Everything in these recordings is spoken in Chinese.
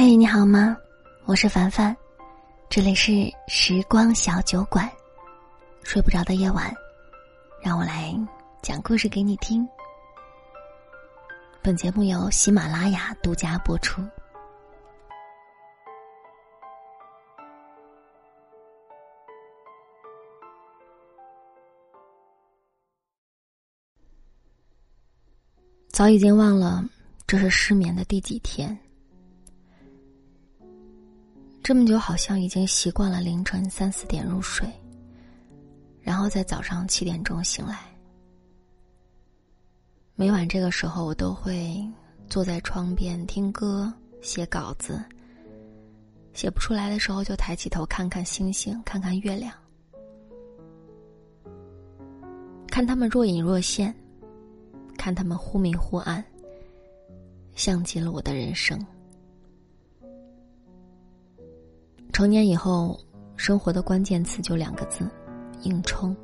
嘿，你好吗？我是凡凡，这里是时光小酒馆。睡不着的夜晚，让我来讲故事给你听。本节目由喜马拉雅独家播出。早已经忘了这是失眠的第几天。这么久，好像已经习惯了凌晨三四点入睡，然后在早上七点钟醒来。每晚这个时候，我都会坐在窗边听歌、写稿子。写不出来的时候，就抬起头看看星星，看看月亮，看他们若隐若现，看他们忽明忽暗，像极了我的人生。成年以后，生活的关键词就两个字：硬撑。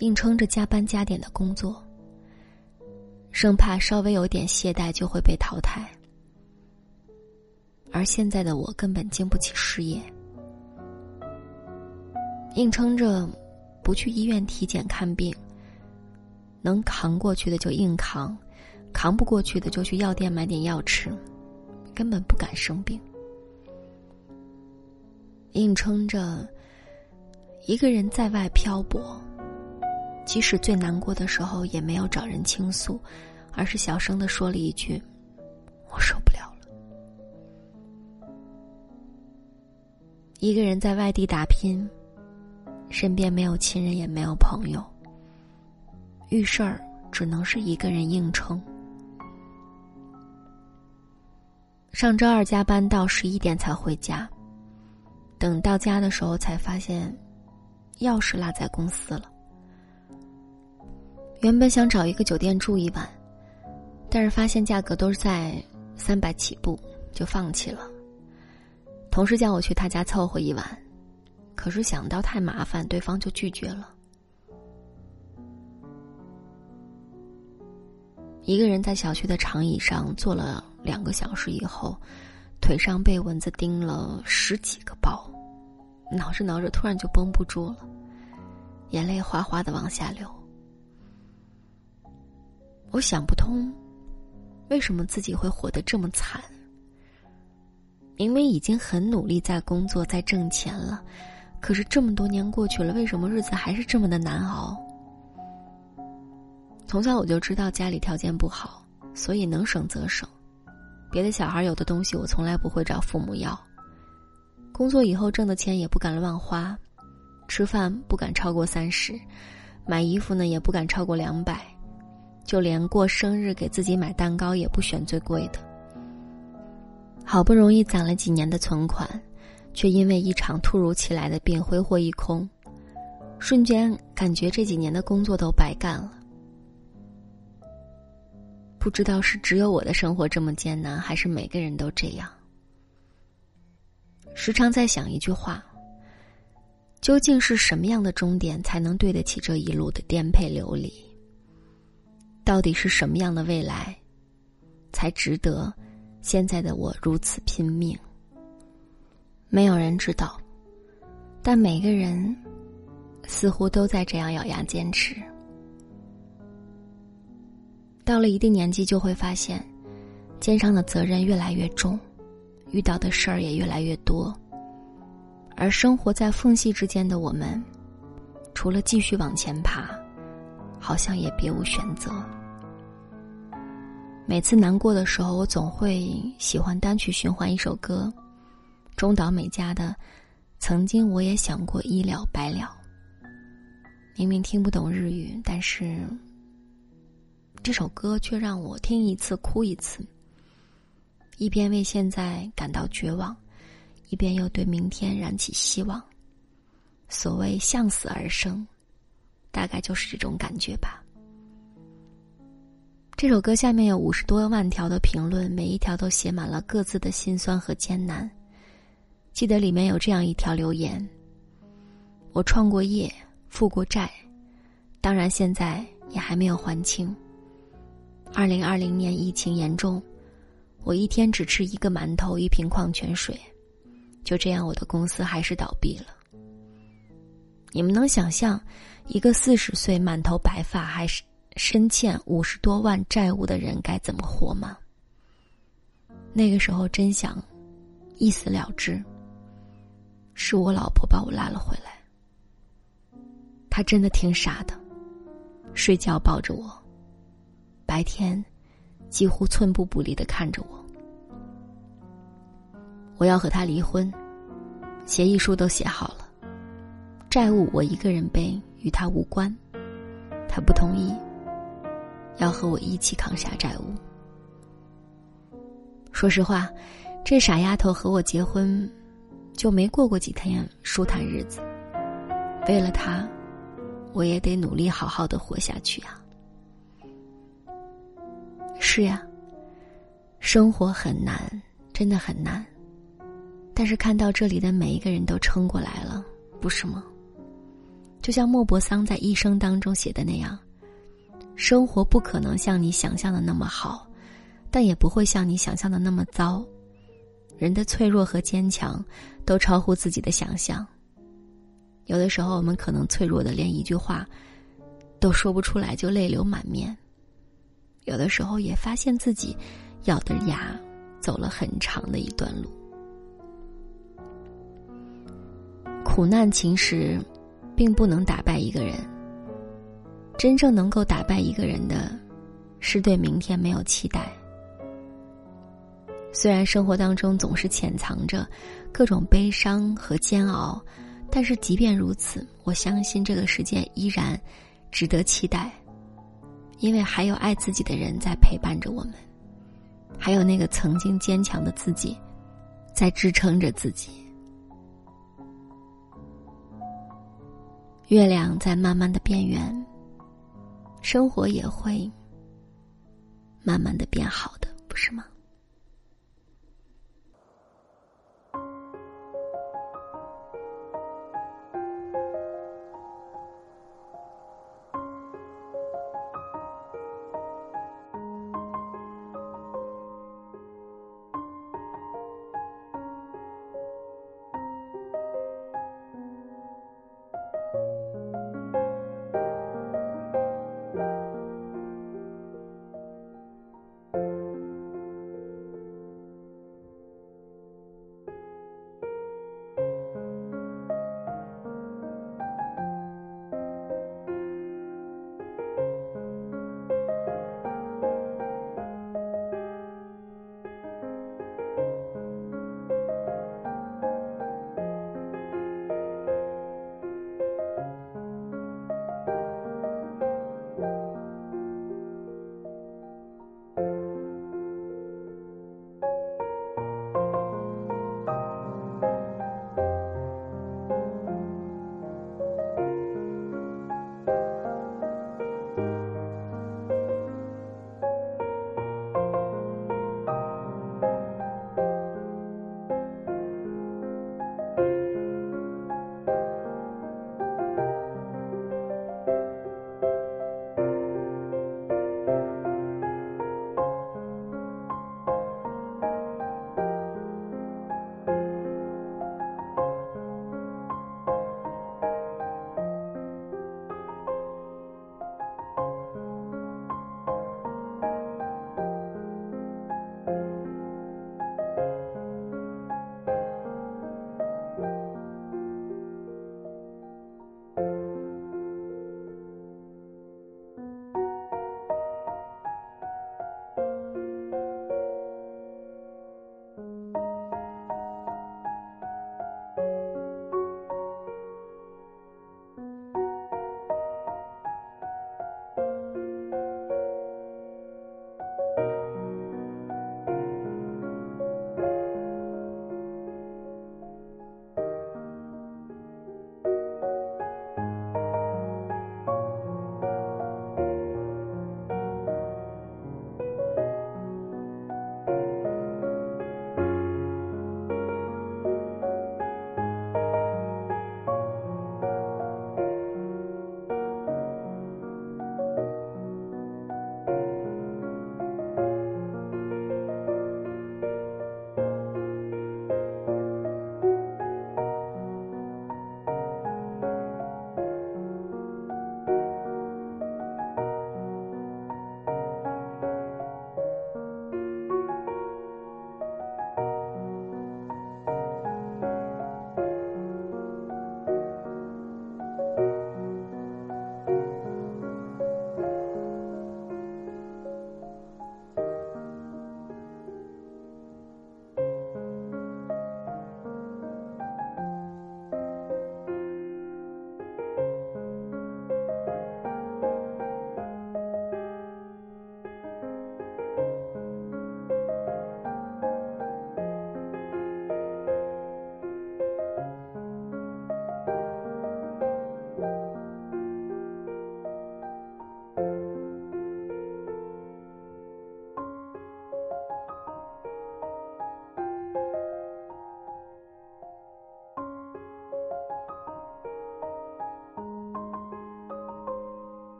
硬撑着加班加点的工作，生怕稍微有点懈怠就会被淘汰。而现在的我根本经不起失业，硬撑着不去医院体检看病，能扛过去的就硬扛，扛不过去的就去药店买点药吃，根本不敢生病。硬撑着，一个人在外漂泊，即使最难过的时候，也没有找人倾诉，而是小声的说了一句：“我受不了了。”一个人在外地打拼，身边没有亲人，也没有朋友，遇事儿只能是一个人硬撑。上周二加班到十一点才回家。等到家的时候，才发现钥匙落在公司了。原本想找一个酒店住一晚，但是发现价格都是在三百起步，就放弃了。同事叫我去他家凑合一晚，可是想到太麻烦，对方就拒绝了。一个人在小区的长椅上坐了两个小时以后。腿上被蚊子叮了十几个包，挠着挠着突然就绷不住了，眼泪哗哗的往下流。我想不通，为什么自己会活得这么惨？明明已经很努力在工作在挣钱了，可是这么多年过去了，为什么日子还是这么的难熬？从小我就知道家里条件不好，所以能省则省。别的小孩有的东西，我从来不会找父母要。工作以后挣的钱也不敢乱花，吃饭不敢超过三十，买衣服呢也不敢超过两百，就连过生日给自己买蛋糕也不选最贵的。好不容易攒了几年的存款，却因为一场突如其来的病挥霍一空，瞬间感觉这几年的工作都白干了。不知道是只有我的生活这么艰难，还是每个人都这样。时常在想一句话：究竟是什么样的终点才能对得起这一路的颠沛流离？到底是什么样的未来，才值得现在的我如此拼命？没有人知道，但每个人似乎都在这样咬牙坚持。到了一定年纪，就会发现，肩上的责任越来越重，遇到的事儿也越来越多，而生活在缝隙之间的我们，除了继续往前爬，好像也别无选择。每次难过的时候，我总会喜欢单曲循环一首歌，中岛美嘉的《曾经我也想过一了百了》。明明听不懂日语，但是。这首歌却让我听一次哭一次，一边为现在感到绝望，一边又对明天燃起希望。所谓向死而生，大概就是这种感觉吧。这首歌下面有五十多万条的评论，每一条都写满了各自的辛酸和艰难。记得里面有这样一条留言：“我创过业，负过债，当然现在也还没有还清。”二零二零年疫情严重，我一天只吃一个馒头，一瓶矿泉水，就这样，我的公司还是倒闭了。你们能想象，一个四十岁、满头白发，还是深欠五十多万债务的人该怎么活吗？那个时候真想一死了之。是我老婆把我拉了回来。她真的挺傻的，睡觉抱着我，白天几乎寸步不离的看着我。我要和他离婚，协议书都写好了，债务我一个人背，与他无关。他不同意，要和我一起扛下债务。说实话，这傻丫头和我结婚。就没过过几天舒坦日子。为了他，我也得努力好好的活下去呀。是呀，生活很难，真的很难。但是看到这里的每一个人都撑过来了，不是吗？就像莫泊桑在一生当中写的那样，生活不可能像你想象的那么好，但也不会像你想象的那么糟。人的脆弱和坚强，都超乎自己的想象。有的时候，我们可能脆弱的连一句话都说不出来，就泪流满面；有的时候，也发现自己咬着牙走了很长的一段路。苦难其实并不能打败一个人，真正能够打败一个人的，是对明天没有期待。虽然生活当中总是潜藏着各种悲伤和煎熬，但是即便如此，我相信这个世界依然值得期待，因为还有爱自己的人在陪伴着我们，还有那个曾经坚强的自己在支撑着自己。月亮在慢慢的变圆，生活也会慢慢的变好的，不是吗？